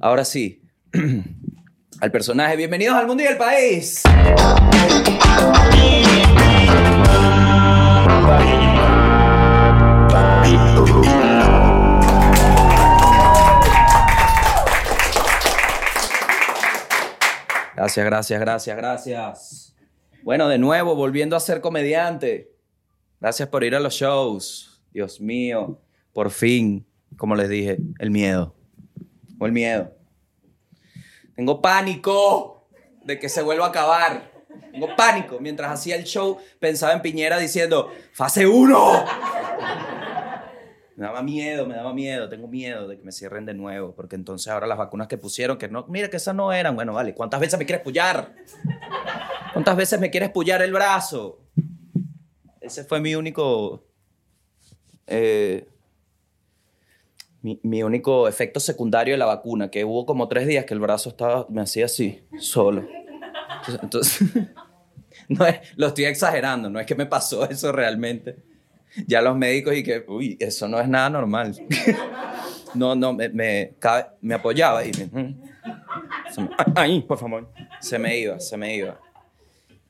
Ahora sí, al personaje. Bienvenidos al mundo y al país. Gracias, gracias, gracias, gracias. Bueno, de nuevo, volviendo a ser comediante. Gracias por ir a los shows. Dios mío, por fin, como les dije, el miedo. O el miedo. Tengo pánico de que se vuelva a acabar. Tengo pánico. Mientras hacía el show, pensaba en Piñera diciendo, fase 1. Me daba miedo, me daba miedo, tengo miedo de que me cierren de nuevo, porque entonces ahora las vacunas que pusieron, que no, mira que esas no eran, bueno, vale, ¿cuántas veces me quieres pullar? ¿Cuántas veces me quieres pullar el brazo? Ese fue mi único, eh, mi, mi único efecto secundario de la vacuna, que hubo como tres días que el brazo estaba, me hacía así, solo. Entonces, no lo estoy exagerando, no es que me pasó eso realmente ya los médicos y que, uy, eso no es nada normal. no, no, me, me, me apoyaba y me, mm. ahí, por favor. Se me iba, se me iba.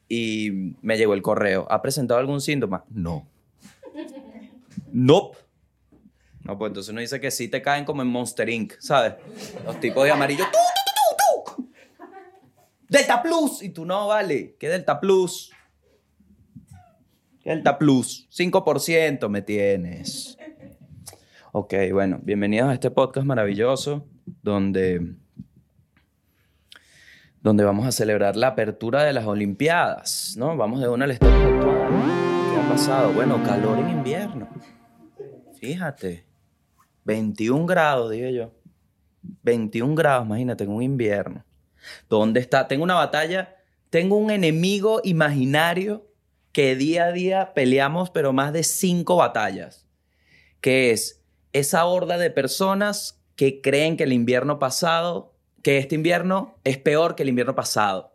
Y me llegó el correo. ¿Ha presentado algún síntoma? No. Nope. No, pues entonces uno dice que sí te caen como en Monster Inc., ¿sabes? Los tipos de amarillo. ¡Tu, tu, tu, tu, tu! Delta Plus. Y tú no, vale. ¿Qué Delta Plus? Delta Plus, 5% me tienes. Ok, bueno, bienvenidos a este podcast maravilloso donde, donde vamos a celebrar la apertura de las Olimpiadas, ¿no? Vamos de una al estatus actual. ¿Qué ha pasado? Bueno, calor en invierno. Fíjate, 21 grados, dije yo. 21 grados, imagínate, en un invierno. ¿Dónde está? Tengo una batalla, tengo un enemigo imaginario que día a día peleamos, pero más de cinco batallas, que es esa horda de personas que creen que el invierno pasado, que este invierno es peor que el invierno pasado.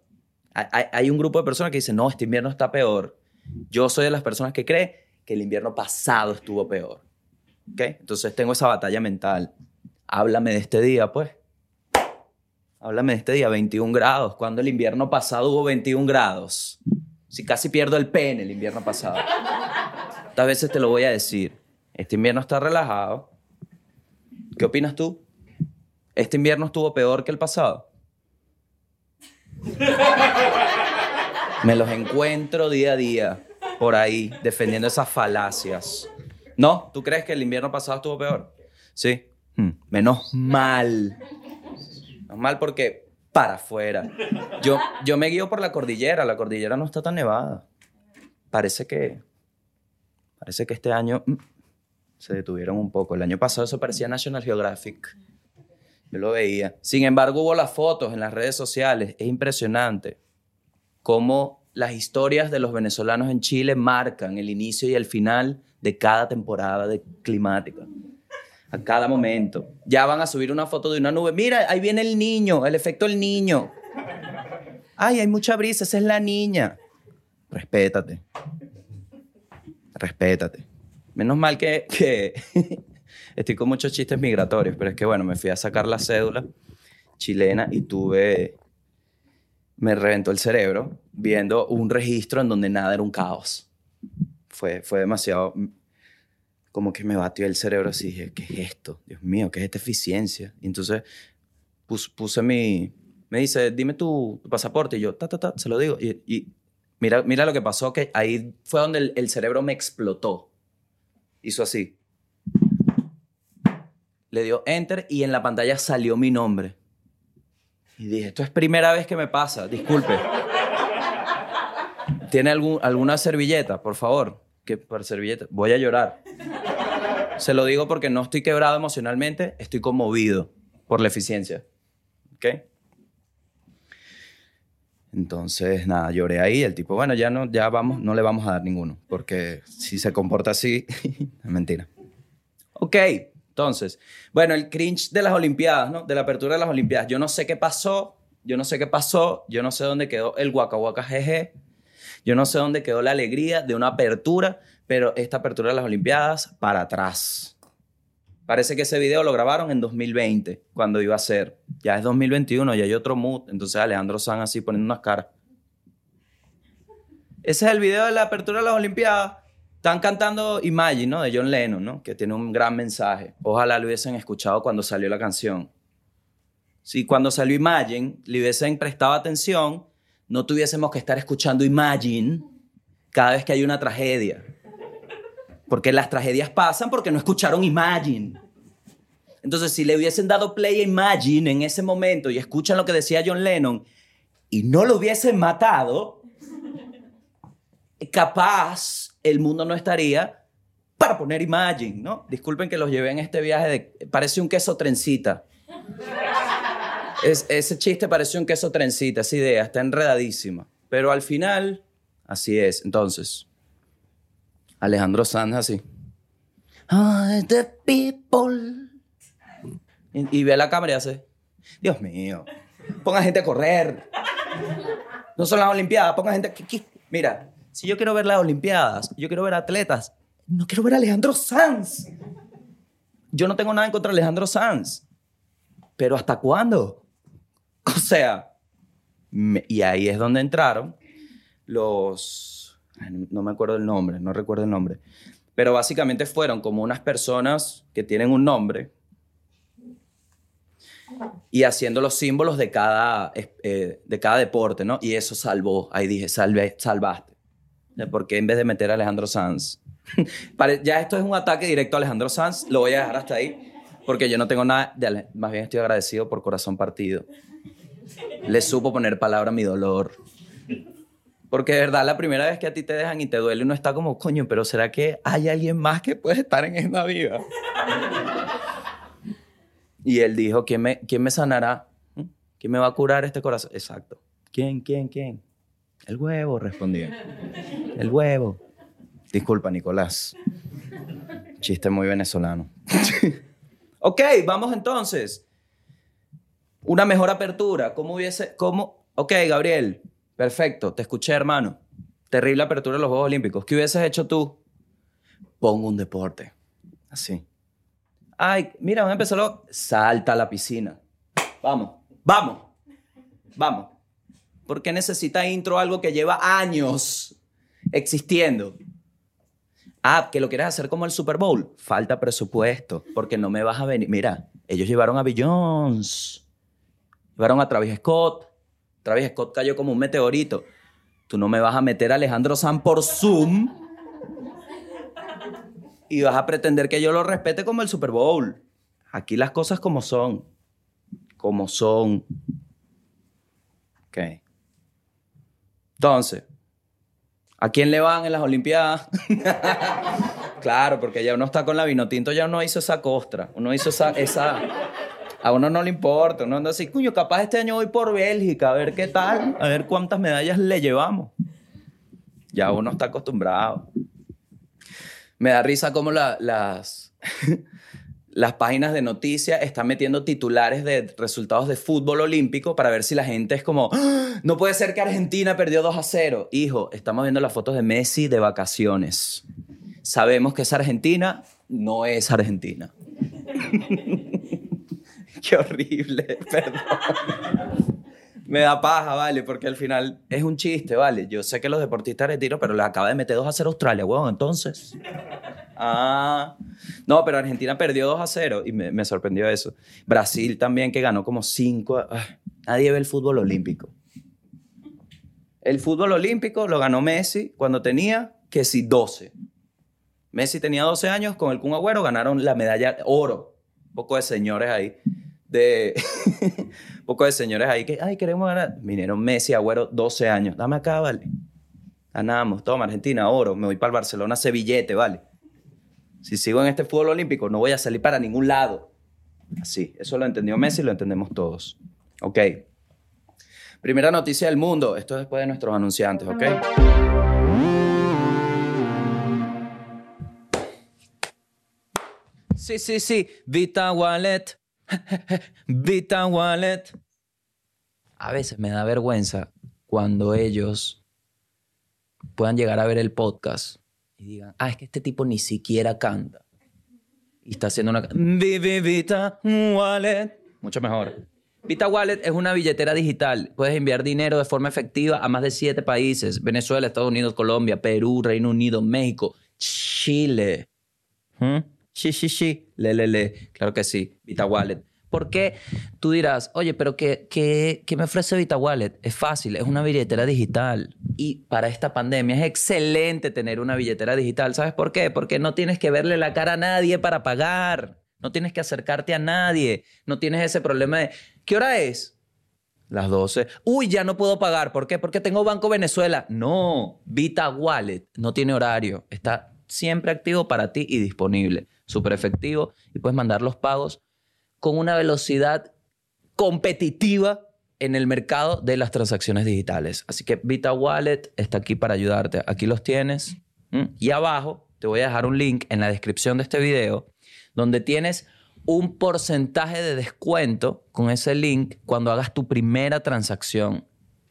Hay, hay- un grupo de personas que dicen, no, este invierno está peor. Yo soy de las personas que cree que el invierno pasado estuvo peor. ¿Ok? Entonces tengo esa batalla mental. Háblame de este día, pues. Háblame de este día, 21 grados. Cuando el invierno pasado hubo 21 grados? Si casi pierdo el pene el invierno pasado. Estas veces te lo voy a decir. Este invierno está relajado. ¿Qué opinas tú? ¿Este invierno estuvo peor que el pasado? Me los encuentro día a día por ahí defendiendo esas falacias. ¿No? ¿Tú crees que el invierno pasado estuvo peor? Sí. Hmm, Menos mal. Menos mal porque para afuera. Yo, yo me guío por la cordillera. La cordillera no está tan nevada. Parece que. Parece que este año mm, se detuvieron un poco. El año pasado eso parecía National Geographic. Yo lo veía. Sin embargo, hubo las fotos en las redes sociales. Es impresionante cómo las historias de los venezolanos en Chile marcan el inicio y el final de cada temporada climática. A cada momento. Ya van a subir una foto de una nube. Mira, ahí viene el niño, el efecto del niño. Ay, hay mucha brisa, esa es la niña. Respétate. Respétate. Menos mal que, que estoy con muchos chistes migratorios, pero es que bueno, me fui a sacar la cédula chilena y tuve, me reventó el cerebro viendo un registro en donde nada era un caos. Fue, fue demasiado, como que me batió el cerebro así, dije, ¿qué es esto? Dios mío, ¿qué es esta eficiencia? Y entonces pus- puse mi, me dice, dime tu, tu pasaporte, y yo, ta, ta, ta, se lo digo, y, y mira, mira lo que pasó, que ahí fue donde el, el cerebro me explotó. Hizo así. Le dio enter y en la pantalla salió mi nombre. Y dije, esto es primera vez que me pasa, disculpe. ¿Tiene algún, alguna servilleta, por favor? Que por servilleta, voy a llorar. Se lo digo porque no estoy quebrado emocionalmente, estoy conmovido por la eficiencia. ¿Ok? Entonces, nada, lloré ahí. El tipo, bueno, ya no, ya vamos, no le vamos a dar ninguno, porque si se comporta así, mentira. Ok, entonces, bueno, el cringe de las Olimpiadas, ¿no? De la apertura de las Olimpiadas. Yo no sé qué pasó, yo no sé qué pasó, yo no sé dónde quedó el Waka Waka jeje, yo no sé dónde quedó la alegría de una apertura, pero esta apertura de las Olimpiadas para atrás. Parece que ese video lo grabaron en 2020, cuando iba a ser. Ya es 2021, ya hay otro mood. Entonces Alejandro Sanz así poniendo unas caras. Ese es el video de la apertura de las Olimpiadas. Están cantando Imagine, ¿no? De John Lennon, ¿no? Que tiene un gran mensaje. Ojalá lo hubiesen escuchado cuando salió la canción. Si cuando salió Imagine le hubiesen prestado atención, no tuviésemos que estar escuchando Imagine cada vez que hay una tragedia. Porque las tragedias pasan porque no escucharon Imagine. Entonces, si le hubiesen dado play a Imagine en ese momento y escuchan lo que decía John Lennon y no lo hubiesen matado, capaz el mundo no estaría para poner Imagine, ¿no? Disculpen que los llevé en este viaje de... Parece un queso trencita. Es, ese chiste parece un queso trencita, esa idea, está enredadísima. Pero al final, así es. Entonces, Alejandro Sanz así. Ay, the people. Y, ve la cámara y hace, Dios mío, ponga gente a correr. No son las Olimpiadas, ponga gente... Mira, si yo quiero ver las Olimpiadas, yo quiero ver atletas, no quiero ver a Alejandro Sanz. Yo no tengo nada en contra de Alejandro Sanz. Pero ¿hasta cuándo? O sea, y ahí es donde entraron los... no- me acuerdo el nombre, no recuerdo el nombre. Pero básicamente fueron como unas personas que tienen un nombre y haciendo los símbolos de cada, eh, de cada deporte, ¿no? Y eso salvó, ahí dije, salvaste. Porque en vez de meter a Alejandro Sanz, ya esto es un ataque directo a Alejandro Sanz, lo voy a dejar hasta ahí, porque yo no tengo nada, de más bien estoy agradecido por corazón partido. Le supo poner palabra a mi dolor. Porque de verdad, la primera vez que a ti te dejan y te duele, uno está como, coño, pero ¿será que hay alguien más que puede estar en esta vida? Y él dijo, ¿quién me, quién me sanará? ¿Mm? ¿Quién me va a curar este corazón? Exacto. ¿Quién, quién, quién? El huevo, respondía. El huevo. Disculpa, Nicolás. Chiste muy venezolano. ok, vamos entonces. Una mejor apertura. ¿Cómo hubiese...? ¿Cómo? Ok, Gabriel. Perfecto. Te escuché, hermano. Terrible apertura de los Juegos Olímpicos. ¿Qué hubieses hecho tú? Pongo un deporte. Así. Ay, mira, van a empezar. Salta a la piscina. Vamos, vamos, vamos. ¿Por qué necesita intro algo que lleva años existiendo? Ah, que lo quieres hacer como el Super Bowl. Falta presupuesto, porque no me vas a venir. Mira, ellos llevaron a Beyoncé, llevaron a Travis Scott. Travis Scott cayó como un meteorito. Tú no me vas a meter a Alejandro San por Zoom y vas a pretender que yo lo respete como el Super Bowl. Aquí las cosas como son. Como son. Ok. Entonces, ¿a quién le van en las Olimpiadas? claro, porque ya uno está con la vino tinto, ya uno hizo esa costra. Uno hizo esa. esa a uno no le importa. Uno anda así, cuño, capaz este año voy por Bélgica, a ver qué tal, a ver cuántas medallas le llevamos. Ya uno está acostumbrado. Me da risa como la- las, las páginas de noticias están metiendo titulares de resultados de fútbol olímpico para ver si la gente es como, "Ah, no puede ser que Argentina perdió 2 a 0. Hijo, estamos viendo las fotos de Messi de vacaciones. Sabemos que es Argentina, no es Argentina. Qué horrible, perdón. Me da paja, vale, porque al final es un chiste, vale. Yo sé que los deportistas de tiro, pero les acaba de meter 2 a 0 a Australia, huevón, entonces. Ah, no, pero Argentina perdió 2 a 0 y me, sorprendió eso. Brasil también, que ganó como 5. nadie ve el fútbol olímpico. El fútbol olímpico lo ganó Messi cuando tenía, que sí, 12. Messi tenía 12 años, con el Kun Agüero ganaron la medalla oro. Poco de señores ahí, de... poco de señores ahí que, ay, queremos ganar. Vinieron Messi, Agüero, 12 años. Dame acá, vale. Ganamos, toma, Argentina, oro. Me voy para el Barcelona, ese billete, vale. Si sigo en este fútbol olímpico, no voy a salir para ningún lado. Así, eso lo entendió Messi y lo entendemos todos. Ok. Primera noticia del mundo. Esto es después de nuestros anunciantes, ¿ok? Sí, sí, sí. Vita Wallet. Vita Wallet. A veces me da vergüenza cuando ellos puedan llegar a ver el podcast y digan, ah, es que este tipo ni siquiera canta. y está haciendo una... Vita Wallet. Mucho mejor. Vita Wallet es una billetera digital. Puedes enviar dinero de forma efectiva a más de siete países. Venezuela, Estados Unidos, Colombia, Perú, Reino Unido, México, Chile. ¿Mm? Sí, sí, sí. Le, le, le. Claro que sí. Vita Wallet. ¿Por qué? Tú dirás, oye, pero ¿qué, qué, qué me ofrece Vita Wallet? Es fácil, es una billetera digital. Y para esta pandemia es excelente tener una billetera digital. ¿Sabes por qué? Porque no tienes que verle la cara a nadie para pagar. No tienes que acercarte a nadie. No tienes ese problema de, ¿qué hora es? Las 12. Uy, ya no puedo pagar. ¿Por qué? Porque tengo Banco Venezuela. No, Vita Wallet no tiene horario. Está siempre activo para ti y disponible. Súper efectivo y puedes mandar los pagos con una velocidad competitiva en el mercado de las transacciones digitales. Así que Vita Wallet está aquí para ayudarte. Aquí los tienes. Y abajo te voy a dejar un link en la descripción de este video donde tienes un porcentaje de descuento con ese link cuando hagas tu primera transacción.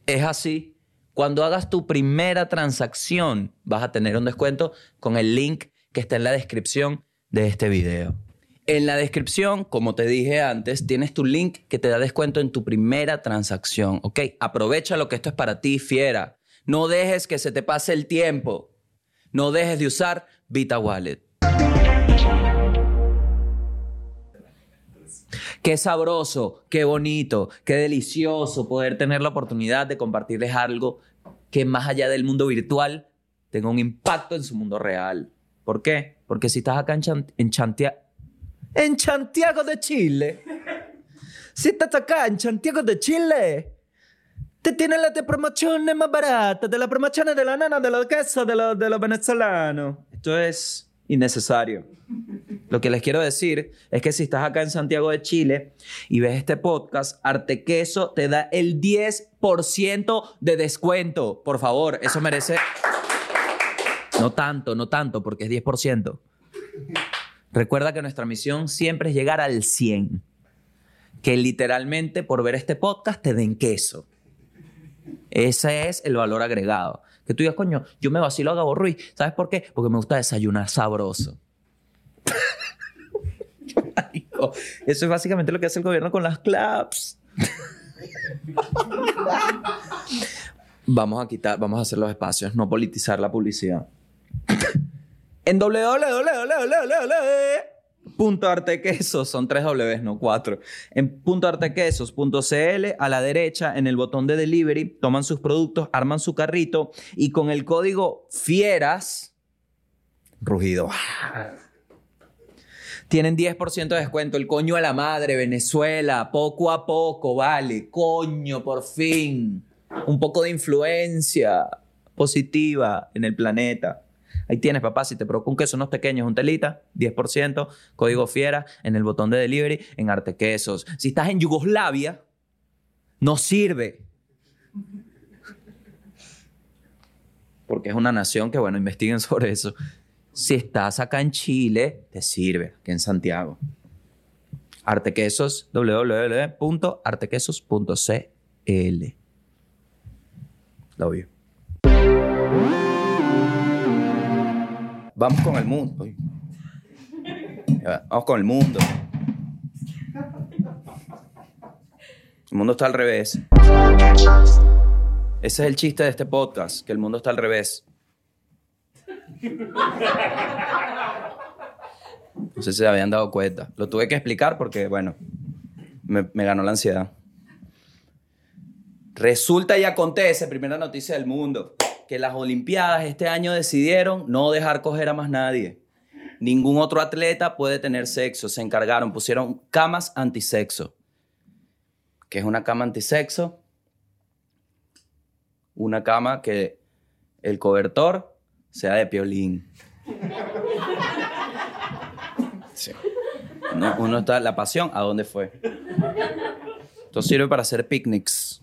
Es así. Cuando hagas tu primera transacción vas a tener un descuento con el link que está en la descripción de este video. En la descripción, como te dije antes, tienes tu link que te da descuento en tu primera transacción. ¿Ok? Aprovecha lo que esto es para ti, fiera. No dejes que se te pase el tiempo. No dejes de usar Vita Wallet. Qué sabroso, qué bonito, qué delicioso poder tener la oportunidad de compartirles algo que más allá del mundo virtual tenga un impacto en su mundo real. ¿Por qué? Porque si estás acá en, Chantia en Santiago de Chile. Si estás acá en Santiago de Chile, te tienen las de promociones más baratas, de las promociones de la nana, de los quesos, de los, de los venezolanos. Esto es innecesario. Lo que les quiero decir es que si estás acá en Santiago de Chile y ves este podcast, Arte Queso te da el 10% de descuento. Por favor, eso merece... No tanto, no tanto, porque es 10%. Recuerda que nuestra misión siempre es llegar al 100. Que literalmente por ver este podcast te den queso. Ese es el valor agregado. Que tú digas, coño, yo me vacilo a Gabo Ruiz. ¿Sabes por qué? Porque me gusta desayunar sabroso. Eso es básicamente lo que hace el gobierno con las claps. vamos a quitar, vamos a hacer los espacios, no politizar la publicidad. En www.artequesos, son tres W, no cuatro. En .artequesos.cl, a la derecha, en el botón de delivery, toman sus productos, arman su carrito y con el código FIERAS, rugido, tienen 10% de descuento. El coño a la madre, Venezuela, poco a poco, vale. Coño, por fin. Un poco de influencia positiva en el planeta. Ahí tienes, papá, si te provoca un queso unos pequeños, un telita, 10%, código fiera en el botón de delivery en Arte Quesos. Si estás en Yugoslavia, no sirve. Porque es una nación que, bueno, investiguen sobre eso. Si estás acá en Chile, te sirve, aquí en Santiago. Artequesos, www.artequesos.cl. Lo vio. Vamos con el mundo. Vamos con el mundo. El mundo está al revés. Ese es el chiste de este podcast, que el mundo está al revés. No sé si se habían dado cuenta. Lo tuve que explicar porque, bueno, me, me ganó la ansiedad. Resulta y acontece, primera noticia del mundo que las Olimpiadas este año decidieron no dejar coger a más nadie. Ningún otro atleta puede tener sexo. Se encargaron, pusieron camas antisexo. ¿Qué es una cama antisexo? Una cama que el cobertor sea de piolín. Uno, está, la pasión, ¿a dónde fue? Esto sirve para hacer picnics.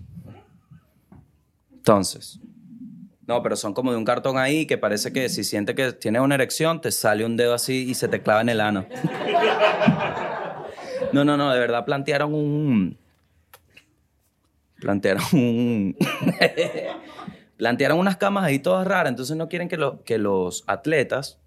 Entonces, no, pero son como de un cartón ahí que parece que si siente que tienes una erección, te sale un dedo así y se te clava en el ano. No, no, no, de verdad plantearon un. Plantearon un. plantearon unas camas ahí todas raras, entonces no quieren que, que los atletas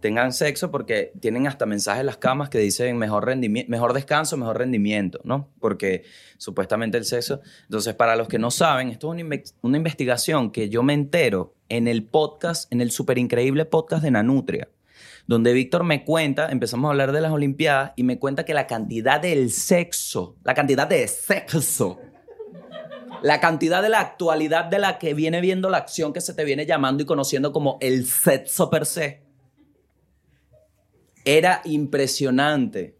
tengan sexo porque tienen hasta mensajes en las camas que dicen mejor, mejor descanso, mejor rendimiento, ¿no? Porque supuestamente el sexo... Entonces, para los que no saben, esto es una, investigación que yo me entero en el podcast, en el súper increíble podcast de Nanutria, donde Víctor me cuenta, empezamos a hablar de las Olimpiadas y me cuenta que la cantidad del sexo, la cantidad de sexo la cantidad de la actualidad de la que viene viendo la acción que se te viene llamando y conociendo como el sexo per se era impresionante.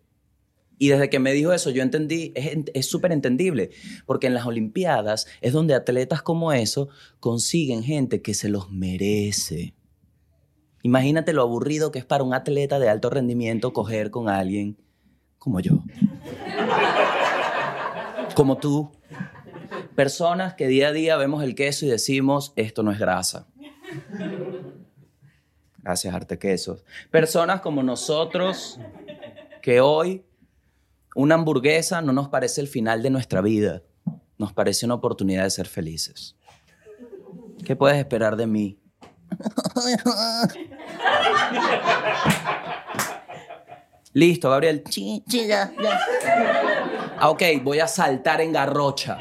Y desde que me dijo eso, yo entendí, es súper entendible, porque en las Olimpiadas es donde atletas como eso consiguen gente que se los merece. Imagínate lo aburrido que es para un atleta de alto rendimiento coger con alguien como yo. Como tú. Personas que día a día vemos el queso y decimos, esto no es grasa. Gracias, Arte Quesos. Personas como nosotros, que hoy una hamburguesa no nos parece el final de nuestra vida, nos parece una oportunidad de ser felices. ¿Qué puedes esperar de mí? Listo, Gabriel. Ah, ok, voy a saltar en garrocha.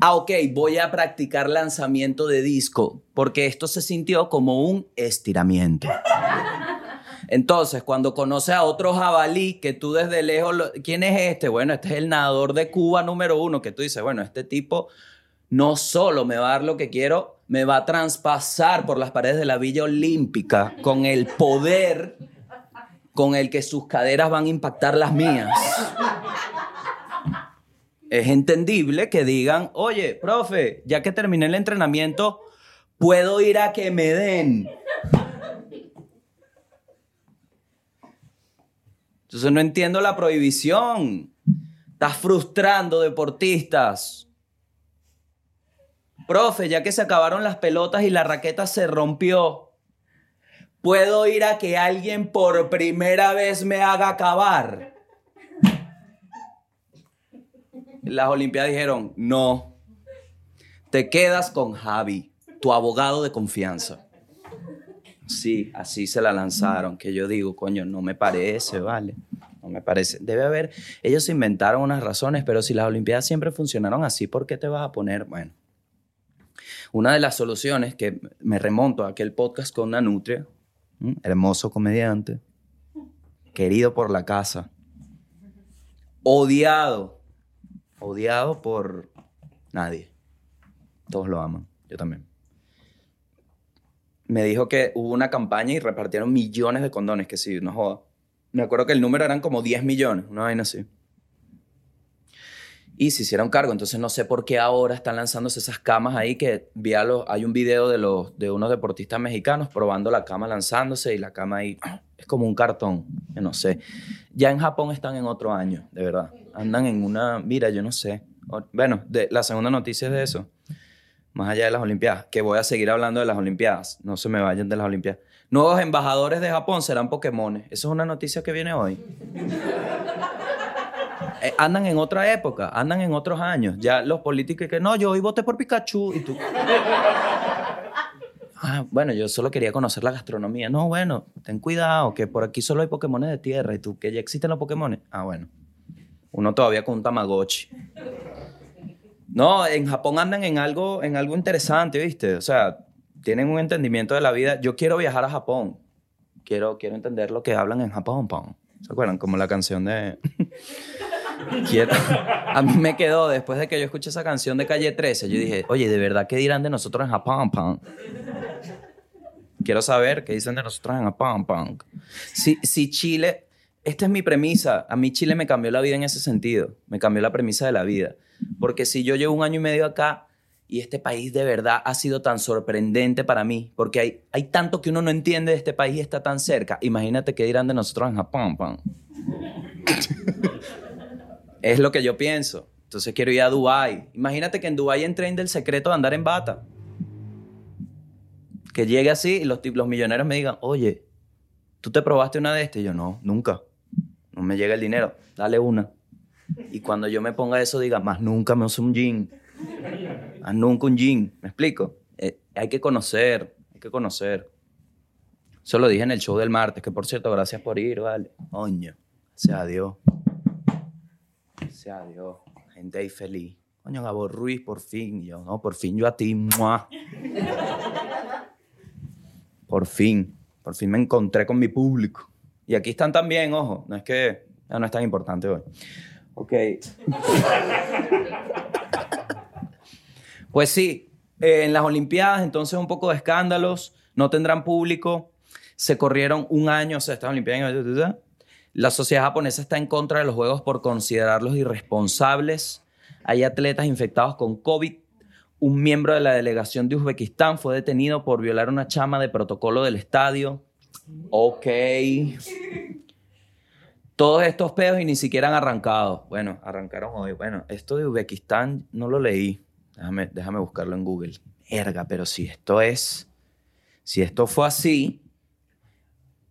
Ah, ok, voy a practicar lanzamiento de disco, porque esto se sintió como un estiramiento. Entonces, cuando conoces a otro jabalí que tú desde lejos, ¿quién es este? Bueno, este es el nadador de Cuba número uno, que tú dices, bueno, este tipo no solo me va a dar lo que quiero, me va a traspasar por las paredes de la Villa Olímpica con el poder con el que sus caderas van a impactar las mías es entendible que digan, oye, profe, ya que terminé el entrenamiento, puedo ir a que me den. Entonces no entiendo la prohibición. Estás frustrando deportistas. Profe, ya que se acabaron las pelotas y la raqueta se rompió, ¿puedo ir a que alguien por primera vez me haga acabar? Las Olimpiadas dijeron, no, te quedas con Javi, tu abogado de confianza. Sí, así se la lanzaron, que yo digo, coño, no me parece, ¿vale? No me parece. Debe haber, ellos inventaron unas razones, pero si las Olimpiadas siempre funcionaron así, ¿por qué te vas a poner? Bueno, una de las soluciones que me remonto a aquel podcast con Nanutria, hermoso comediante, querido por la casa, odiado odiado por nadie. Todos lo aman, yo también. Me dijo que hubo una campaña y repartieron millones de condones, que sí, no joda. Me acuerdo que el número eran como 10 millones, una vaina así. Y se hicieron cargo, entonces no sé por qué ahora están lanzándose esas camas ahí que vi hay un video de, los, de unos deportistas mexicanos probando la cama lanzándose y la cama ahí es como un cartón, no sé. Ya en Japón están en otro año, de verdad andan en una, mira, yo no sé. Bueno, la segunda noticia es de eso. Más allá de las Olimpiadas, que voy a seguir hablando de las Olimpiadas. No se me vayan de las Olimpiadas. Nuevos embajadores de Japón serán Pokémon. Eso es una noticia que viene hoy. Eh, andan en otra época, andan en otros años. Ya los políticos que no, yo hoy voté por Pikachu y tú. Ah, bueno, yo solo quería conocer la gastronomía. No, bueno, ten cuidado, que por aquí solo hay Pokémon de tierra y tú, que ya existen los Pokémon. Ah, bueno. Uno todavía con un Tamagotchi. No, en Japón andan en algo, en algo interesante, ¿viste? O sea, tienen un entendimiento de la vida. Yo quiero viajar a Japón. Quiero, quiero entender lo que hablan en Japón. ¿Se acuerdan? Como la canción de... quiero... A mí me quedó, después de que yo escuché esa canción de Calle 13, yo dije, oye, ¿de verdad qué dirán de nosotros en Japón? Quiero saber qué dicen de nosotros en Japón. Si, si Chile esta es mi premisa. A mí Chile me cambió la vida en ese sentido. Me cambió la premisa de la vida. Porque si yo llevo un año y medio acá y este país de verdad ha sido tan sorprendente para mí, porque hay, hay tanto que uno no entiende de este país y está tan cerca. Imagínate qué dirán de nosotros en Japón. es lo que yo pienso. Entonces quiero ir a Dubai. Imagínate que en Dubai entré del secreto de andar en bata. Que llegue así y los, los millonarios me digan, oye, ¿tú te probaste una de estas? Y yo, no, nunca me llega el dinero, dale una. Y cuando yo me ponga eso, diga, más nunca me uso un jean. Más nunca un jean. ¿Me explico? Eh, hay que conocer, hay que conocer. Eso lo dije en el show del martes, que por cierto, gracias por ir, vale. Coño, sea Dios. Sea Dios. Gente ahí feliz. Coño, Gabo Ruiz, por fin. Yo, no, por fin yo a ti. ¡mua! Por fin. Por fin me encontré con mi público. Y aquí están también, ojo. No es que ya no es tan importante hoy. Ok. Pues sí, eh, en las Olimpiadas, entonces un poco de escándalos, no tendrán público, se corrieron un año, o sea, estas Olimpiadas. La sociedad japonesa está en contra de los Juegos por considerarlos irresponsables. Hay atletas infectados con COVID. Un miembro de la delegación de Uzbekistán fue detenido por violar una chama de protocolo del estadio. Ok. Todos estos pedos y ni siquiera han arrancado. Bueno, arrancaron hoy. Bueno, esto de Uzbekistán no lo leí. Déjame, déjame buscarlo en Google. Erga, pero si esto es. Si esto fue así.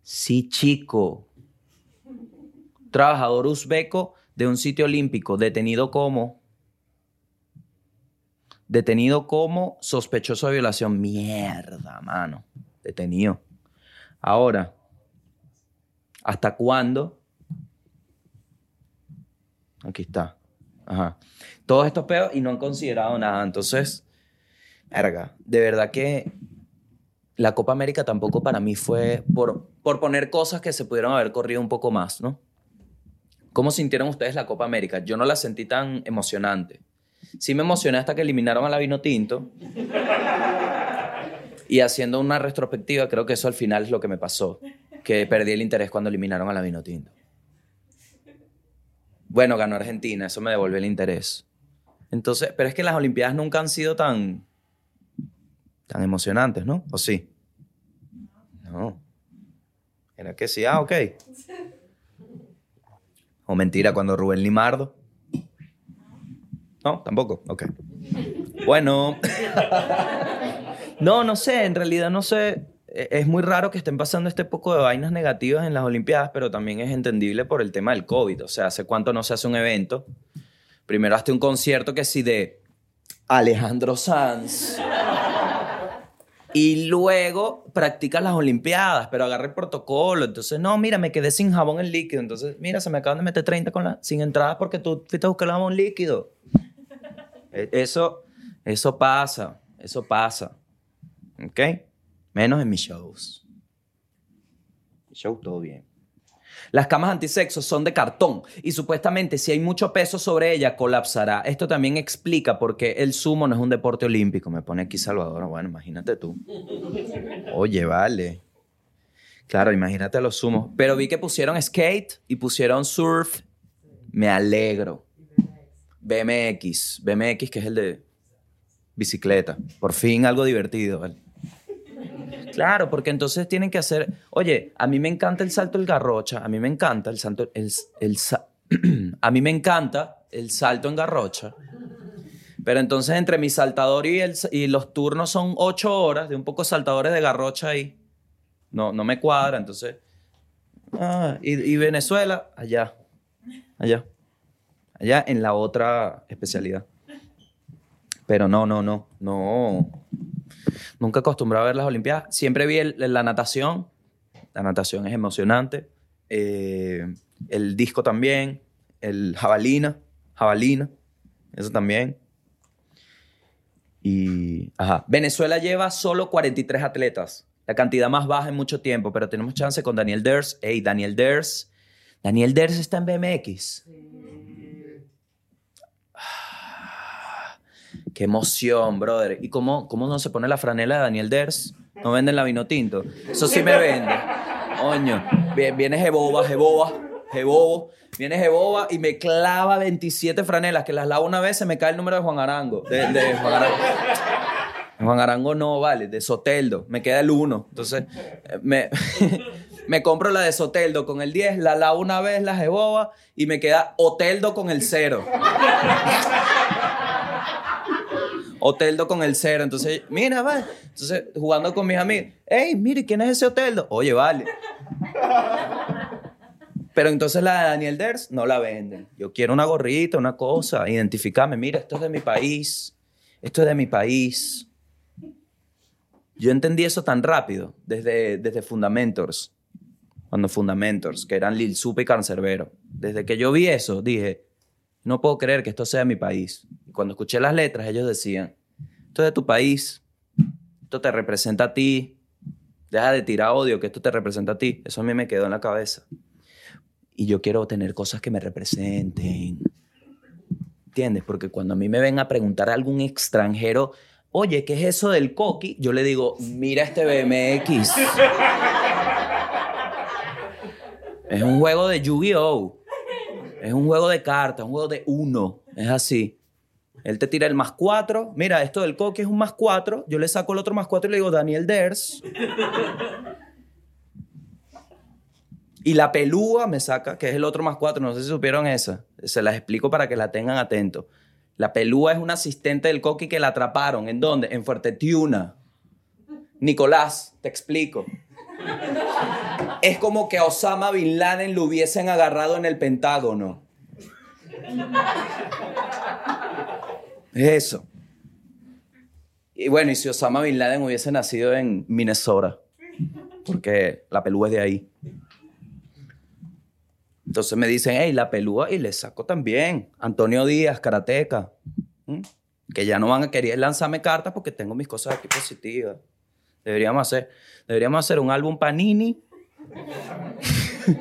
Sí, chico. Trabajador uzbeco de un sitio olímpico detenido como. Detenido como sospechoso de violación. Mierda, mano. Detenido. Ahora, ¿hasta cuándo? Aquí está. Ajá. Todos estos peos y no han considerado nada. Entonces, verga, de verdad que la Copa América tampoco para mí fue por, por poner cosas que se pudieron haber corrido un poco más, ¿no? ¿Cómo sintieron ustedes la Copa América? Yo no la sentí tan emocionante. Sí me emocioné hasta que eliminaron a la Vino Tinto. Y haciendo una retrospectiva, creo que eso al final es lo que me pasó. Que perdí el interés cuando eliminaron a la Vino Tinto. Bueno, ganó Argentina, eso me devolvió el interés. Entonces, pero es que las Olimpiadas nunca han sido tan, tan emocionantes, ¿no? ¿O sí? No. Era que sí, ah, ok. O mentira, cuando Rubén Limardo. No, tampoco, ok. Bueno. no, no sé, en realidad no sé. E, Es muy raro que estén pasando este poco de vainas negativas en las Olimpiadas, pero también es entendible por el tema del COVID. O sea, ¿hace cuánto no se hace un evento? Primero hazte un concierto que sí de Alejandro Sanz. Y luego practicas las Olimpiadas, pero agarra el protocolo. Entonces, no, mira, me quedé sin jabón en líquido. Entonces, mira, se me acaban de meter 30 con la, sin entradas porque tú fuiste a buscar el jabón líquido. E- Eso, eso pasa, eso pasa. ¿Ok? Menos en mis shows. Mi show todo bien. Las camas antisexo son de cartón y supuestamente si hay mucho peso sobre ella colapsará. Esto también explica por qué el sumo no es un deporte olímpico. Me pone aquí Salvador. Bueno, imagínate tú. Oye, vale. Claro, imagínate los sumos. Pero vi que pusieron skate y pusieron surf. Me alegro. BMX. BMX, que es el de bicicleta. Por fin algo divertido, ¿vale? Claro, porque entonces tienen que hacer. Oye, a mí me encanta el salto del garrocha. A mí me encanta el salto. El, el a mí me encanta el salto en garrocha. Pero entonces entre mi saltador y, el, y los turnos son ocho horas de un poco saltadores de garrocha ahí. No, no me cuadra, entonces. Ah, y, y Venezuela, allá. Allá. Allá en la otra especialidad. Pero no, no, no. No. Nunca acostumbrado a ver las Olimpiadas. Siempre vi el- la natación. La natación es emocionante. Eh, el disco también. El jabalina. Jabalina. Eso también. Y. Ajá. Venezuela lleva solo 43 atletas. La cantidad más baja en mucho tiempo, pero tenemos chance con Daniel Ders. Hey, Daniel Ders. Daniel Ders está en BMX. Ah, Qué emoción, brother. ¿Y cómo, cómo no se pone la franela de Daniel Ders? No venden la vino tinto. Eso sí me vende. Vie- Viene Jeboba, Jeboba, Jebobo. Viene Jeboba y me clava 27 franelas, que las lavo una vez, se me cae el número de Juan Arango. De, Juan Arango. Juan Arango no, vale, de Soteldo. Me queda el 1. Entonces, me, me compro la de Soteldo con el 10, la lavo una vez, la Jeboba, y me queda Oteldo con el 0. Oteldo con el 0. Entonces, mira, vale. Entonces, jugando con mis amigos, hey, mire, ¿quién es ese Oteldo? Oye, vale. Pero entonces la de Daniel Ders no la venden. Yo quiero una gorrita, una cosa, identificarme. Mira, esto es de mi país. Esto es de mi país. Yo entendí eso tan rápido desde, desde Fundamentors, cuando Fundamentors, que eran Lil Supe y Cancerbero. Desde que yo vi eso, dije, no puedo creer que esto sea mi país. Cuando escuché las letras, ellos decían, esto es de tu país, esto te representa a ti, deja de tirar odio, que esto te representa a ti. Eso a mí me quedó en la cabeza. Y yo quiero tener cosas que me representen. ¿Entiendes? Porque cuando a mí me ven a preguntar a algún extranjero, oye, ¿qué es eso del coqui? Yo le digo, mira este BMX. es un juego de Yu-Gi-Oh! Es un juego de cartas, un juego de uno. Es así. Él te tira el más cuatro. Mira, esto del coque es un más cuatro. Yo le saco el otro más cuatro y le digo Daniel Ders. Y la pelúa me saca, que es el otro más cuatro. No sé si supieron esa. Se las explico para que la tengan atento. La pelúa es un asistente del coqui que la atraparon. ¿En dónde? En Fuerte Tiuna. Nicolás, te explico. Es como que a Osama Bin Laden lo hubiesen agarrado en el Pentágono. Es eso. Y bueno, y si Osama Bin Laden hubiese nacido en Minnesota, porque la pelúa es de ahí. Entonces me dicen, hey, la pelúa, y le saco también. Antonio Díaz, karateca. Que ya no van a querer lanzarme cartas porque tengo mis cosas aquí positivas. Deberíamos hacer, deberíamos hacer un álbum Panini.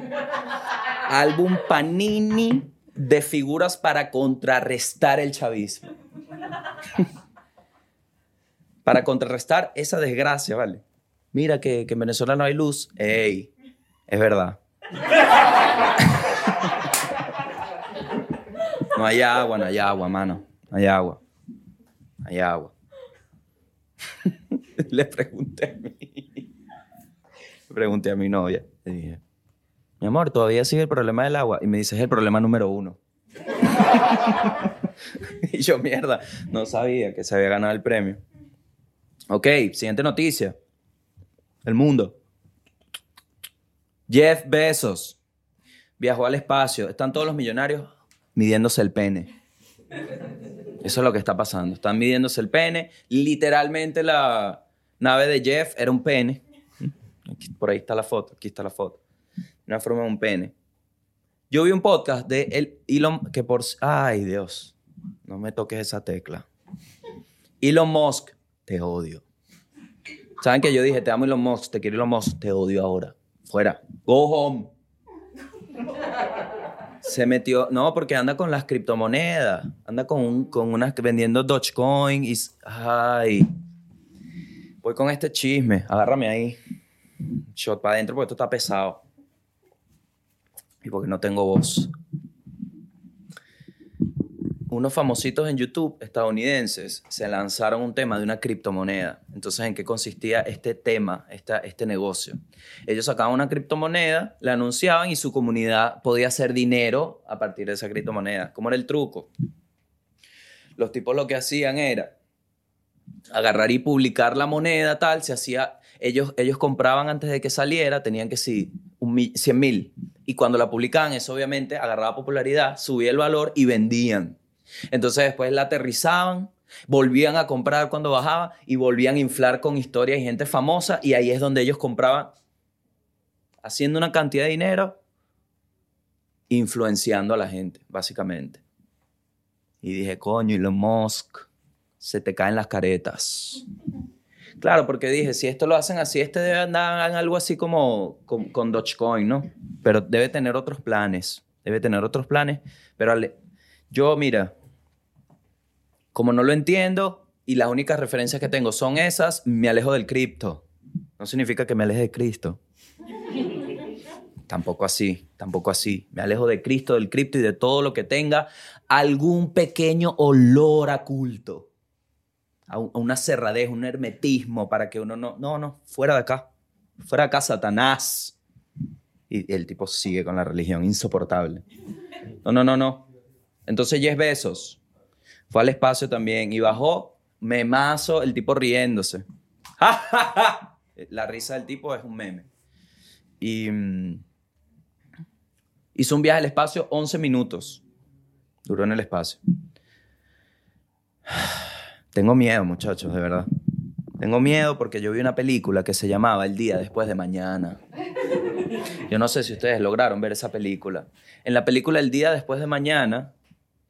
álbum Panini de figuras para contrarrestar el chavismo. Para contrarrestar esa desgracia, ¿vale? Mira que, en Venezuela no hay luz. ¡Ey! Es verdad. no hay agua, no hay agua, mano. No hay agua. No hay agua. Le pregunté a mí. Le pregunté a mi novia. Le dije, mi amor, todavía sigue el problema del agua. Y me dice, es el problema número uno. y yo, mierda, no sabía que se había ganado el premio. Ok, siguiente noticia. El mundo. Jeff Bezos viajó al espacio. Están todos los millonarios midiéndose el pene. Eso es lo que está pasando. Están midiéndose el pene. Literalmente la nave de Jeff era un pene. por ahí está la foto. Aquí está la foto. Una forma de un pene. Yo vi un podcast de el Elon que por ay Dios, no me toques esa tecla. Elon Musk, te odio. ¿Saben que yo dije, te amo Elon Musk, te quiero Elon Musk, te odio ahora? Fuera. Go home. Se metió, no, porque anda con las criptomonedas, anda con, con unas vendiendo Dogecoin y, ay, voy con este chisme, agárrame ahí, shot para adentro porque esto está pesado y porque no tengo voz. Unos famositos en YouTube estadounidenses se lanzaron un tema de una criptomoneda. Entonces, ¿en qué consistía este tema, esta, este negocio? Ellos sacaban una criptomoneda, la anunciaban y su comunidad podía hacer dinero a partir de esa criptomoneda. ¿Cómo era el truco? Los tipos lo que hacían era agarrar y publicar la moneda, tal, se hacía, ellos, ellos compraban antes de que saliera, tenían que sí, un, 100 mil y cuando la publicaban, eso obviamente agarraba popularidad, subía el valor y vendían. Entonces después la aterrizaban, volvían a comprar cuando bajaba y volvían a inflar con historias y gente famosa y ahí es donde ellos compraban haciendo una cantidad de dinero, influenciando a la gente, básicamente. Y dije, coño, Elon Musk, se te caen las caretas. Claro, porque dije, si esto lo hacen así, este debe andar en algo así como con, Dogecoin, ¿no? Pero debe tener otros planes, debe tener otros planes. Pero yo, mira, como no lo entiendo y las únicas referencias que tengo son esas, me alejo del cripto. No significa que me aleje de Cristo. tampoco así, tampoco así. Me alejo de Cristo, del cripto y de todo lo que tenga algún pequeño olor a culto a, una cerradez, un hermetismo para que uno no, no, no, fuera de acá, fuera de acá, Satanás. Y el tipo sigue con la religión, insoportable. No, no, no, no. Entonces Jeff Besos fue al espacio también y bajó, memazo, el tipo riéndose. La risa del tipo es un meme. Y mm, hizo un viaje al espacio 11 minutos. Duró en el espacio. Tengo miedo, muchachos, de verdad. Tengo miedo porque yo vi una película que se llamaba El día después de mañana. Yo no sé si ustedes lograron ver esa película. En la película El día después de mañana,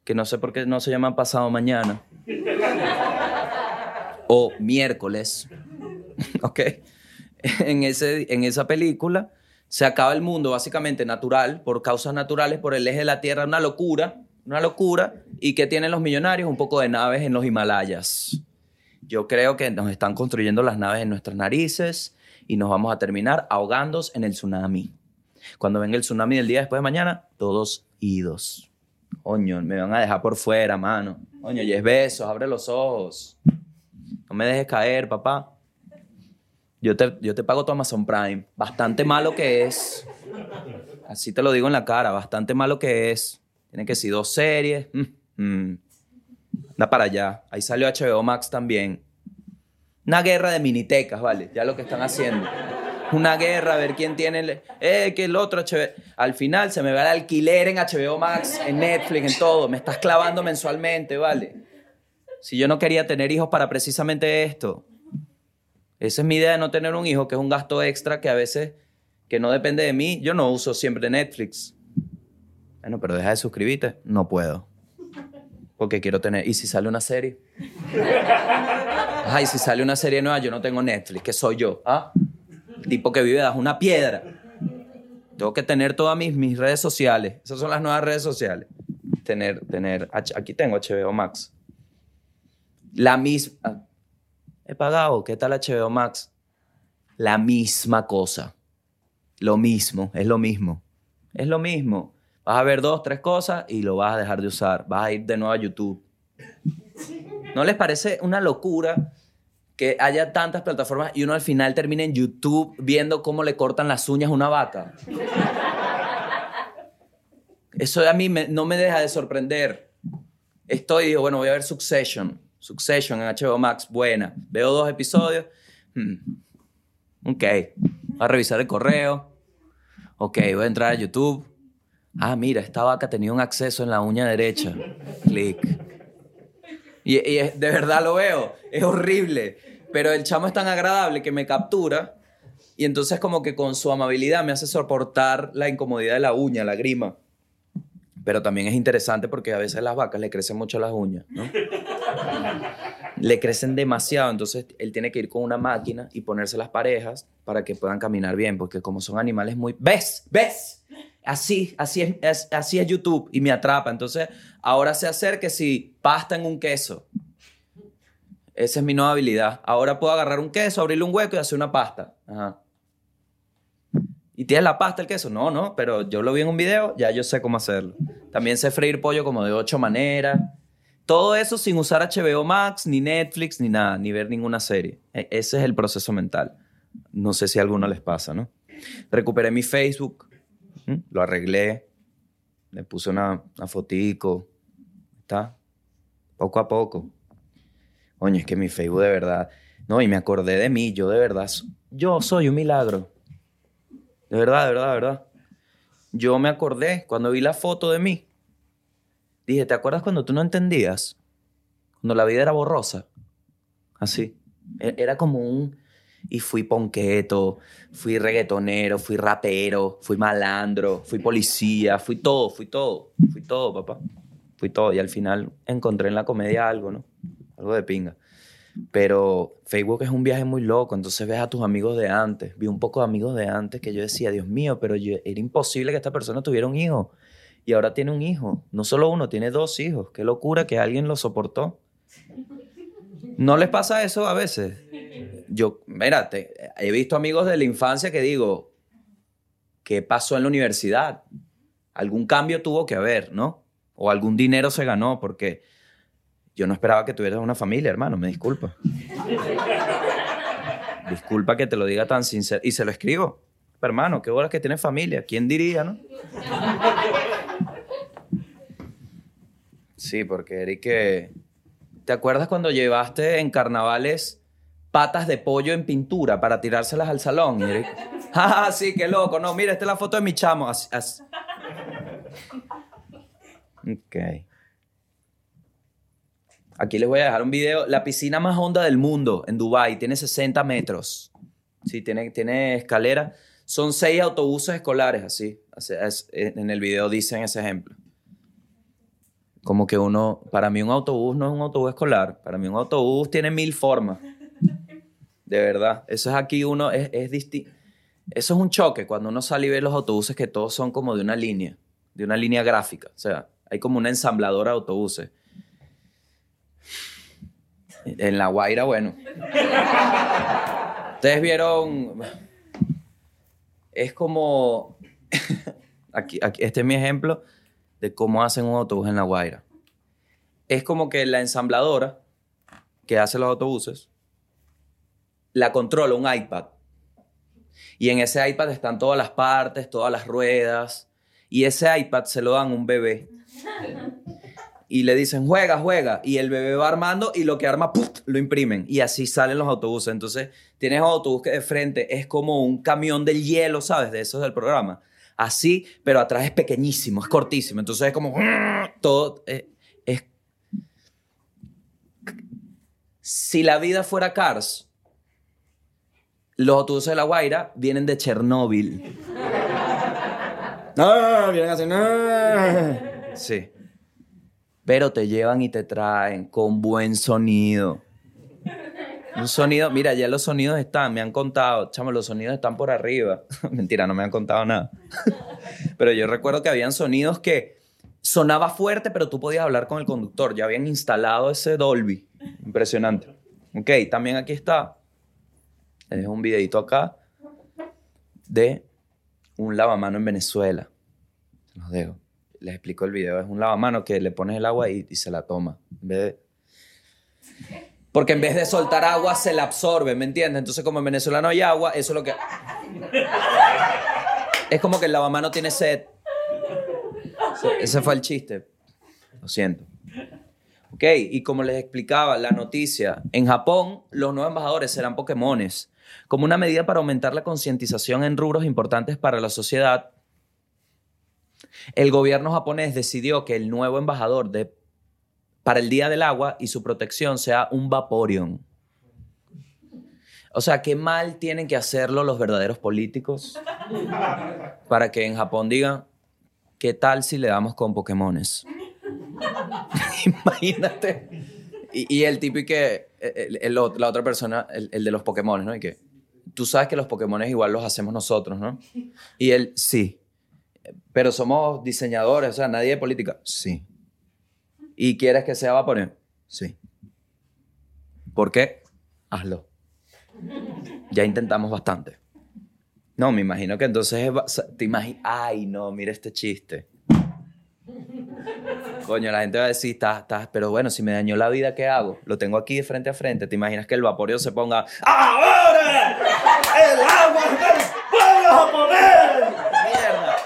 que no sé por qué no se llama pasado mañana, o miércoles, ¿ok? En, ese, en esa película se acaba el mundo básicamente natural, por causas naturales, por el eje de la Tierra, una locura, una locura. ¿Y qué tienen los millonarios? Un poco de naves en los Himalayas. Yo creo que nos están construyendo las naves en nuestras narices y nos vamos a terminar ahogándonos en el tsunami. Cuando venga el tsunami del día después de mañana, todos idos. Coño, me van a dejar por fuera, mano. Coño, y es besos, abre los ojos. No me dejes caer, papá. Yo te, yo te pago tu Amazon Prime. Bastante malo que es. Así te lo digo en la cara, bastante malo que es. Tiene que ser dos series. Mm, mm. Anda para allá. Ahí salió HBO Max también. Una guerra de minitecas, ¿vale? Ya lo que están haciendo. Una guerra, a ver quién tiene el... Eh, que el otro HBO... Al final se me va el alquiler en HBO Max, en Netflix, en todo. Me estás clavando mensualmente, ¿vale? Si yo no quería tener hijos para precisamente esto. Esa es mi idea de no tener un hijo, que es un gasto extra que a veces, que no depende de mí. Yo no uso siempre Netflix. Bueno, pero deja de suscribirte. No puedo. Porque quiero tener... ¿Y si sale una serie? Ay, si sale una serie nueva, yo no tengo Netflix, que soy yo. ¿Ah? Tipo que vive bajo una piedra. Tengo que tener todas mis, mis redes sociales. Esas son las nuevas redes sociales. Tener, tener... Aquí tengo HBO Max. La misma he pagado, ¿qué tal HBO Max? La misma cosa. Lo mismo, es lo mismo. Es lo mismo. Vas a ver dos, tres cosas y lo vas a dejar de usar. Vas a ir de nuevo a YouTube. ¿No les parece una locura que haya tantas plataformas y uno al final termine en YouTube viendo cómo le cortan las uñas a una vaca? Eso a mí no me deja de sorprender. Estoy, bueno, voy a ver Succession. Succession en HBO Max, buena. Veo dos episodios. Hmm. Ok, voy a revisar el correo. Ok, voy a entrar a YouTube. Ah, mira, esta vaca tenía un acceso en la uña derecha. Clic. Y, de verdad lo veo. Es horrible. Pero el chamo es tan agradable que me captura. Y entonces como que con su amabilidad me hace soportar la incomodidad de la uña, la grima. Pero también es interesante porque a veces las vacas le crecen mucho las uñas, ¿no? le crecen demasiado, entonces él tiene que ir con una máquina y ponerse las parejas para que puedan caminar bien, porque como son animales muy... ¿Ves? ¿Ves? Así, así es, así es YouTube y me atrapa. Entonces, ahora sé hacer que si pasta en un queso. Esa es mi nueva habilidad. Ahora puedo agarrar un queso, abrirle un hueco y hacer una pasta. ¿Y tienes la pasta, el queso? No, no, pero yo lo vi en un video, ya yo sé cómo hacerlo. También sé freír pollo como de ocho maneras. Todo eso sin usar HBO Max, ni Netflix, ni nada, ni ver ninguna serie. E, ese es el proceso mental. No sé si a alguno les pasa, ¿no? Recuperé mi Facebook, lo arreglé, le puse una, una fotico, ¿está? Poco a poco. Oye, es que mi Facebook de verdad... No, y me acordé de mí, yo de verdad... Yo soy un milagro. De verdad, de verdad, de verdad. Yo me acordé cuando vi la foto de mí. Dije, ¿te acuerdas cuando tú no entendías? Cuando la vida era borrosa. Así. E-, era como un... Y fui ponqueto, fui reggaetonero, fui rapero, fui malandro, fui policía, fui todo, fui todo, fui todo, papá. Fui todo. Y al final encontré en la comedia algo, ¿no? Algo de pinga. Pero Facebook es un viaje muy loco, entonces ves a tus amigos de antes. Vi un poco de amigos de antes que yo decía, Dios mío, pero era imposible que esta persona tuviera un hijo. Y ahora tiene un hijo. No solo uno, tiene dos hijos. Qué locura que alguien lo soportó. ¿No les pasa eso a veces? Yo, mírate, he visto amigos de la infancia que digo, ¿qué pasó en la universidad? Algún cambio tuvo que haber, ¿no? O algún dinero se ganó, porque yo no esperaba que tuvieras una familia, hermano, me disculpa. disculpa que te lo diga tan sincero. Y se lo escribo. hermano, qué horas que tienes familia. ¿Quién diría, no? Sí, porque Eric, ¿te acuerdas cuando llevaste en carnavales patas de pollo en pintura para tirárselas al salón, Eric? Ah, sí, qué loco. No, mira, esta es la foto de mi chamo. Ok. Aquí les voy a dejar un video. La piscina más honda del mundo en Dubái tiene 60 metros. Sí, tiene, tiene escalera. Son seis autobuses escolares, así. Es- En el video dicen ese ejemplo. Como que uno, para mí un autobús no es un autobús escolar. Para mí un autobús tiene mil formas. De verdad. Eso es aquí uno, es, es. Eso es un choque cuando uno sale y ve los autobuses que todos son como de una línea, de una línea gráfica. O sea, hay como una ensambladora de autobuses. En La Guaira, bueno. Ustedes vieron. Es como. Aquí, aquí- este es mi ejemplo de cómo hacen un autobús en La Guaira. Es como que la ensambladora que hace los autobuses la controla un iPad. Y en ese iPad están todas las partes, todas las ruedas. Y ese iPad se lo dan a un bebé. Y le dicen, juega, juega. Y el bebé va armando y lo que arma, ¡puf! lo imprimen. Y así salen los autobuses. Entonces, tienes un autobús que de frente es como un camión del hielo, ¿sabes? De esos del programa. Así, pero atrás es pequeñísimo, es cortísimo. Entonces es como todo. eh, es... Si la vida fuera Cars, los autobuses de La Guaira vienen de Chernóbil. No, vienen así, no. Sí. Pero te llevan y te traen con buen sonido. Un sonido, mira, ya los sonidos están, me han contado, chamo, los sonidos están por arriba. Mentira, no me han contado nada. pero yo recuerdo que habían sonidos que sonaba fuerte, pero tú podías hablar con el conductor. Ya habían instalado ese Dolby. Impresionante. Ok, también aquí está. Les dejo un videito acá de un lavamano en Venezuela. Se los dejo. Les explico el video. Es un lavamano que le pones el agua y, se la toma. En Porque en vez de soltar agua, se la absorbe, ¿me entiendes? Entonces, como en Venezuela no hay agua, eso es lo que... Es como que el lavamano tiene sed. Ese- Ese fue el chiste. Lo siento. Ok, y como les explicaba la noticia, en Japón los nuevos embajadores serán Pokémones. Como una medida para aumentar la concientización en rubros importantes para la sociedad, el gobierno japonés decidió que el nuevo embajador de, para el Día del Agua y su protección sea un Vaporeon. O sea, qué mal tienen que hacerlo los verdaderos políticos para que en Japón digan, ¿qué tal si le damos con Pokémones? Imagínate. Y, y el tipo y que, el- el la otra persona, el, de los Pokémon, ¿no? Y que, tú sabes que los Pokémon igual los hacemos nosotros, ¿no? Y él, sí. Pero somos diseñadores, o sea, nadie de política. Sí. ¿Y quieres que sea Vaporeon? Sí. ¿Por qué? Hazlo. Ya intentamos bastante. No, me imagino que entonces te imaginas, ay, no, mira este chiste. Coño, la gente va a decir, estás, estás, pero bueno, si me dañó la vida, ¿qué hago? Lo tengo aquí de frente a frente. ¿Te imaginas que el vaporeo se ponga, ¡Ahora! ¡El agua del pueblo japonés! ¡Mierda!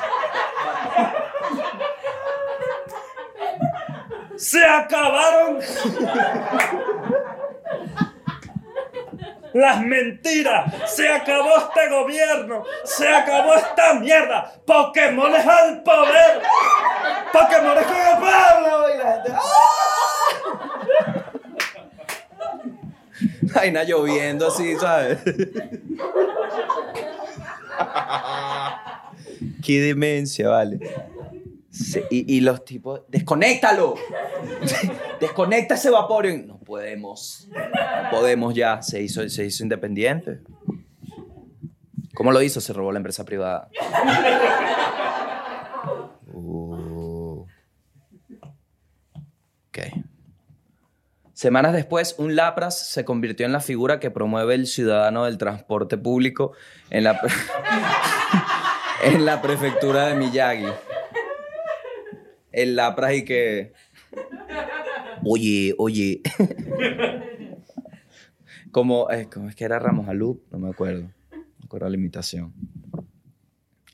¡Se acabaron! Las mentiras, se acabó este gobierno, se acabó esta mierda. Pokémon es al poder, Pokémon es con el pueblo. Y la gente, nada lloviendo así, ¿sabes? Qué demencia, vale. Y, y los tipos, desconéctalo. Desconecta ese Vaporeon. No podemos. No podemos ya. Se hizo, se hizo independiente. ¿Cómo lo hizo? Se robó la empresa privada. Uh. Ok. Semanas después, un Lapras se convirtió en la figura que promueve el ciudadano del transporte público en la, en la prefectura de Miyagi. El Lapras y que... Oye, oye. Como, eh, ¿cómo es que era Ramos Alup? No me acuerdo. No acuerdo la imitación.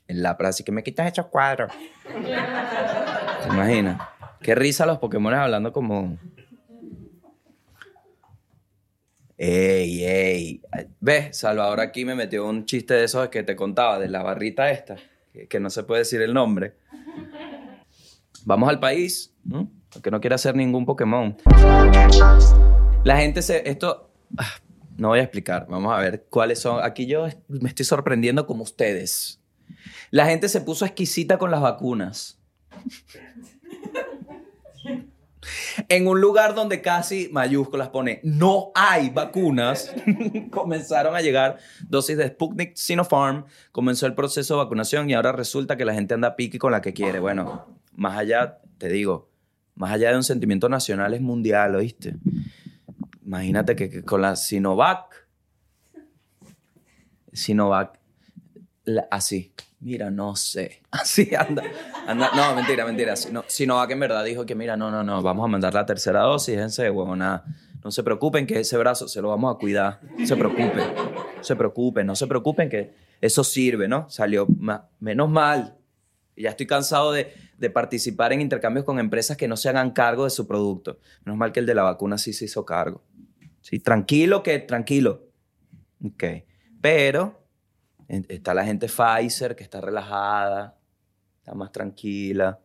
El Lapras, así que me quitas esos cuadros. ¿Te imaginas? Qué risa los Pokémon hablando como... Ey, ey. ¿Ves? Salvador aquí me metió un chiste de esos que te contaba, de la barrita esta, que, no se puede decir el nombre. Vamos al país. ¿no? que no quiere hacer ningún Pokémon. La gente se... Esto... ah, No voy a explicar. Vamos a ver cuáles son. Aquí yo me estoy sorprendiendo como ustedes. La gente se puso exquisita con las vacunas. En un lugar donde casi mayúsculas pone no hay vacunas, comenzaron a llegar dosis de Sputnik Sinopharm, comenzó el proceso de vacunación y ahora resulta que la gente anda pique con la que quiere. Bueno, más allá, te digo, más allá de un sentimiento nacional es mundial, ¿oíste? Imagínate que, con la Sinovac, Sinovac, así, mira, no sé, así anda, anda no, mentira, mentira, Sino- Sinovac en verdad dijo que mira, no, no, no, vamos a mandar la tercera dosis, déjense no se preocupen que ese brazo se lo vamos a cuidar, no se preocupen, no se preocupen, no se preocupen que eso sirve, ¿no? Salió menos mal, ya estoy cansado de, participar en intercambios con empresas que no se hagan cargo de su producto. Menos mal que el de la vacuna sí se hizo cargo. Sí, tranquilo que tranquilo. Ok. Pero está la gente Pfizer que está relajada, está más tranquila.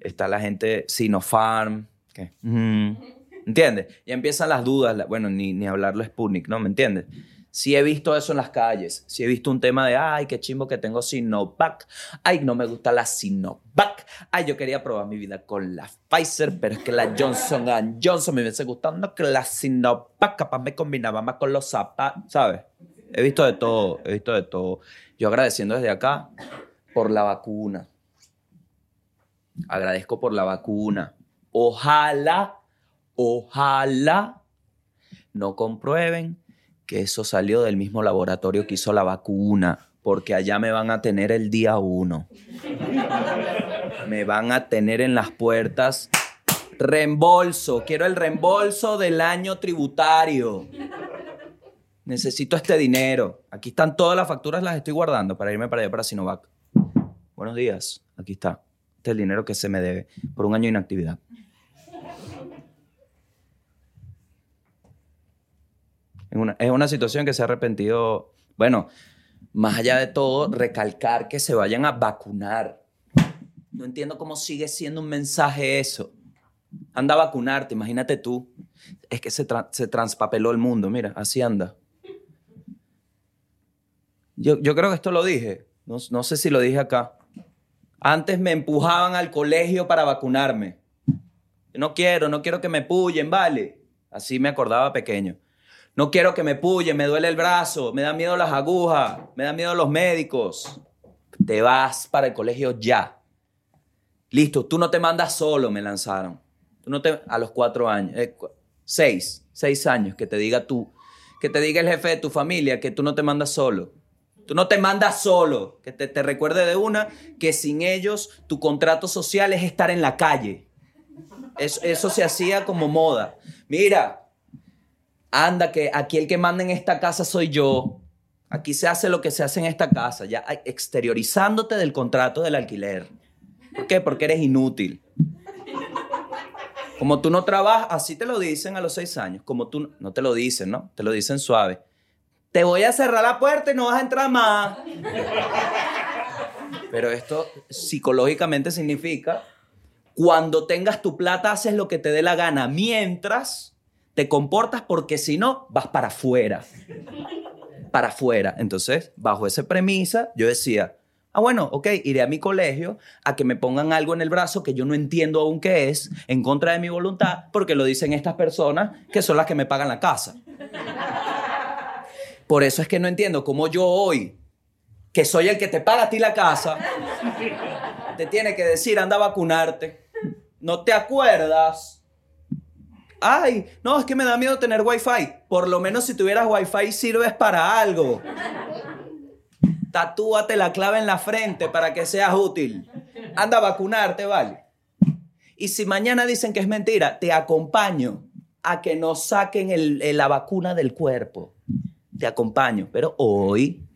Está la gente Sinopharm. que, ¿Entiendes? Y empiezan las dudas. bueno, ni, ni hablarlo Sputnik, ¿no? ¿Me entiendes? Sí he visto eso en las calles. Sí he visto un tema de, ay, qué chimbo que tengo Sinovac. Ay, no me gusta la Sinovac. Ay, yo quería probar mi vida con la Pfizer, pero es que la Johnson Johnson me hubiese gustando que la Sinovac capaz me combinaba más con los zapatos, ¿sabes? He visto de todo, he visto de todo. Yo agradeciendo desde acá por la vacuna. Agradezco por la vacuna. Ojalá, ojalá no comprueben que eso salió del mismo laboratorio que hizo la vacuna, porque allá me van a tener el día uno. Me van a tener en las puertas reembolso. Quiero el reembolso del año tributario. Necesito este dinero. Aquí están todas las facturas, las estoy guardando para irme para allá, para Sinovac. Buenos días. Aquí está. Este es el dinero que se me debe por un año de inactividad. Es una situación que se ha arrepentido, bueno, más allá de todo, recalcar que se vayan a vacunar. No entiendo cómo sigue siendo un mensaje eso. Anda a vacunarte, imagínate tú. Es que se, se transpapeló el mundo, mira, así anda. Yo, creo que esto lo dije, no, sé si lo dije acá. Antes me empujaban al colegio para vacunarme. No quiero, no quiero que me puyen, vale. Así me acordaba pequeño. No quiero que me puyen, me duele el brazo, me dan miedo las agujas, me dan miedo los médicos. Te vas para el colegio ya. Listo, tú no te mandas solo, me lanzaron. Tú no te, a los cuatro años, eh, seis, seis años, que te diga tú, que te diga el jefe de tu familia que tú no te mandas solo. Tú no te mandas solo, que te, recuerde de una que sin ellos tu contrato social es estar en la calle. Eso, se hacía como moda. Mira, anda, que aquí el que manda en esta casa soy yo. Aquí se hace lo que se hace en esta casa, ya exteriorizándote del contrato del alquiler. ¿Por qué? Porque eres inútil. Como tú no trabajas, así te lo dicen a los seis años. Como tú no te lo dicen, ¿no? Te lo dicen suave. Te voy a cerrar la puerta y no vas a entrar más. Pero esto psicológicamente significa cuando tengas tu plata haces lo que te dé la gana mientras te comportas porque si no vas para afuera. Para afuera. Entonces, bajo esa premisa, yo decía, ah, bueno, ok, iré a mi colegio a que me pongan algo en el brazo que yo no entiendo aún qué es, en contra de mi voluntad, porque lo dicen estas personas que son las que me pagan la casa. Por eso es que no entiendo cómo yo hoy, que soy el que te paga a ti la casa, te tiene que decir, anda a vacunarte. ¿No te acuerdas? Ay, no, es que me da miedo tener wifi. Por lo menos si tuvieras wifi sirves para algo. Tatúate la clave en la frente para que seas útil. Anda a vacunarte, ¿vale? Y si mañana dicen que es mentira, te acompaño a que nos saquen la vacuna del cuerpo. Te acompaño. Pero hoy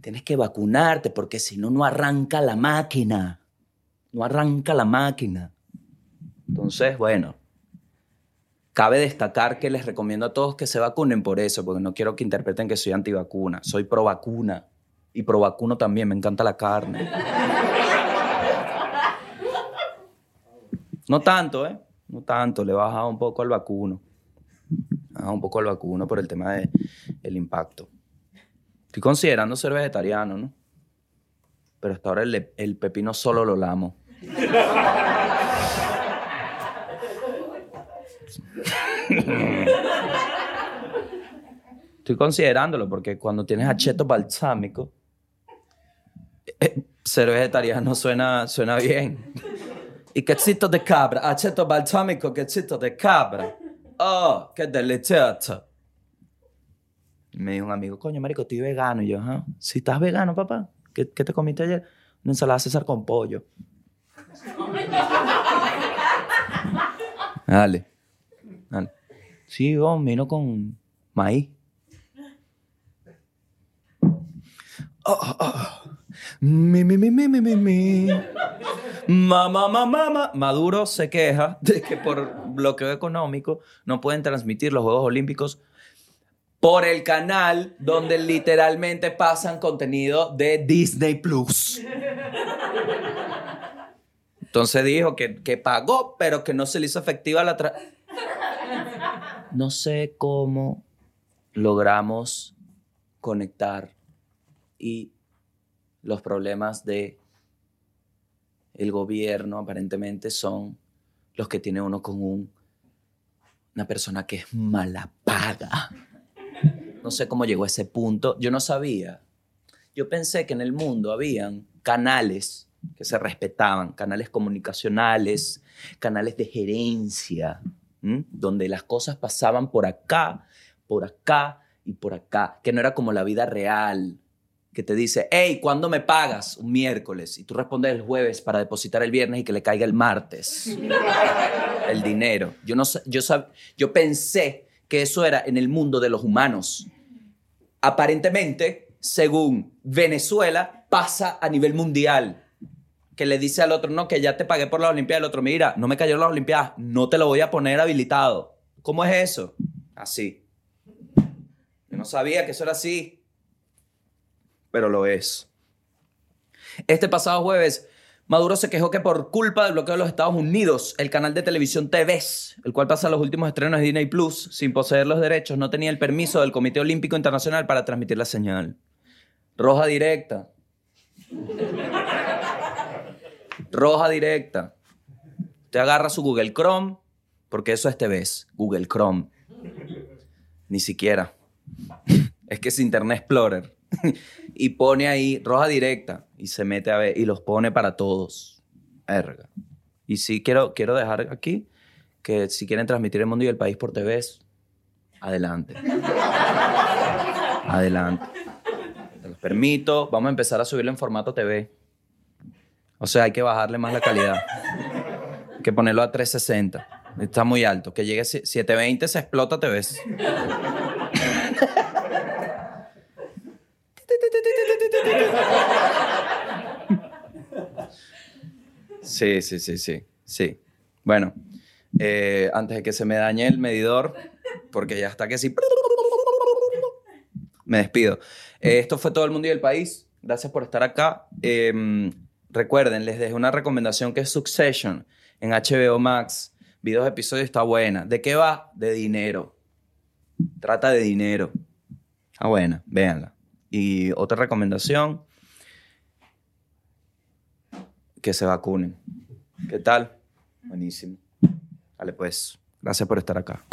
tienes que vacunarte porque si no, no arranca la máquina. No arranca la máquina. Entonces, bueno, cabe destacar que les recomiendo a todos que se vacunen por eso, porque no quiero que interpreten que soy antivacuna. Soy pro vacuna. Y pro vacuno también, me encanta la carne. No tanto, ¿eh? No tanto. Le he bajado un poco al vacuno. Bajado un poco al vacuno por el tema del el impacto. Estoy considerando ser vegetariano, ¿no? Pero hasta ahora el, el pepino solo lo lamo. Estoy considerándolo porque cuando tienes acheto balsámico, eh, ser vegetariano suena, suena bien. Y quechito de cabra, acheto balsámico, quechito de cabra. ¡Oh, qué delicioso! Me dijo un amigo, coño, marico, estoy vegano. Y yo, ¿ah? Si estás vegano, papá, ¿qué, qué te comiste ayer? Una ensalada César con pollo. Dale. Dale. Sí, vos, vino con maíz. Oh, oh, mi, mi, mi, mi, mi, mi. Mamá, mamá, mamá. Maduro se queja de que por bloqueo económico no pueden transmitir los Juegos Olímpicos por el canal donde literalmente pasan contenido de Disney Plus. Entonces dijo que, que pagó, pero que no se le hizo efectiva la... tra- no sé cómo logramos conectar y los problemas de el gobierno aparentemente son los que tiene uno con un- una persona que es mala paga. No sé cómo llegó a ese punto. Yo no sabía. Yo pensé que en el mundo habían canales que se respetaban, canales comunicacionales, canales de gerencia, donde las cosas pasaban por acá, por acá y por acá, que no era como la vida real, que te dice, hey, ¿cuándo me pagas? Un miércoles. Y tú respondes el jueves para depositar el viernes y que le caiga el martes. el dinero. Yo, no, yo, sab- yo pensé que eso era en el mundo de los humanos. Aparentemente, según Venezuela, pasa a nivel mundial. Que le dice al otro, no, que ya te pagué por la Olimpiada. El otro, mira, no me cayó las Olimpiadas, no te lo voy a poner habilitado. ¿Cómo es eso? Así. Yo no sabía que eso era así, pero lo es. Este pasado jueves, Maduro se quejó que por culpa del bloqueo de los Estados Unidos, el canal de televisión TVS, el cual pasa los últimos estrenos de Disney Plus, sin poseer los derechos, no tenía el permiso del Comité Olímpico Internacional para transmitir la señal. Roja directa. Roja directa. Te agarra su Google Chrome, porque eso es TVS, Google Chrome. Ni siquiera. Es que es Internet Explorer. Y pone ahí roja directa y se mete a ver y los pone para todos. Verga. Y sí quiero, quiero dejar aquí que si quieren transmitir el mundo y el país por TVs, adelante. adelante. Te los permito. Vamos a empezar a subirlo en formato TV. O sea, hay que bajarle más la calidad. Que ponerlo a 360. Está muy alto. Que llegue a 720 se explota TVs. Sí, sí, sí, sí, sí. Bueno, eh, antes de que se me dañe el medidor, porque ya está que sí. Me despido. Eh, esto fue todo el mundo y el país. Gracias por estar acá. Eh, recuerden, les dejé una recomendación que es Succession en HBO Max. Vi dos episodios, está buena. ¿De qué va? De dinero. Trata de dinero. Está buena, véanla. Y otra recomendación, que se vacunen. ¿Qué tal? Buenísimo. Vale, pues, gracias por estar acá.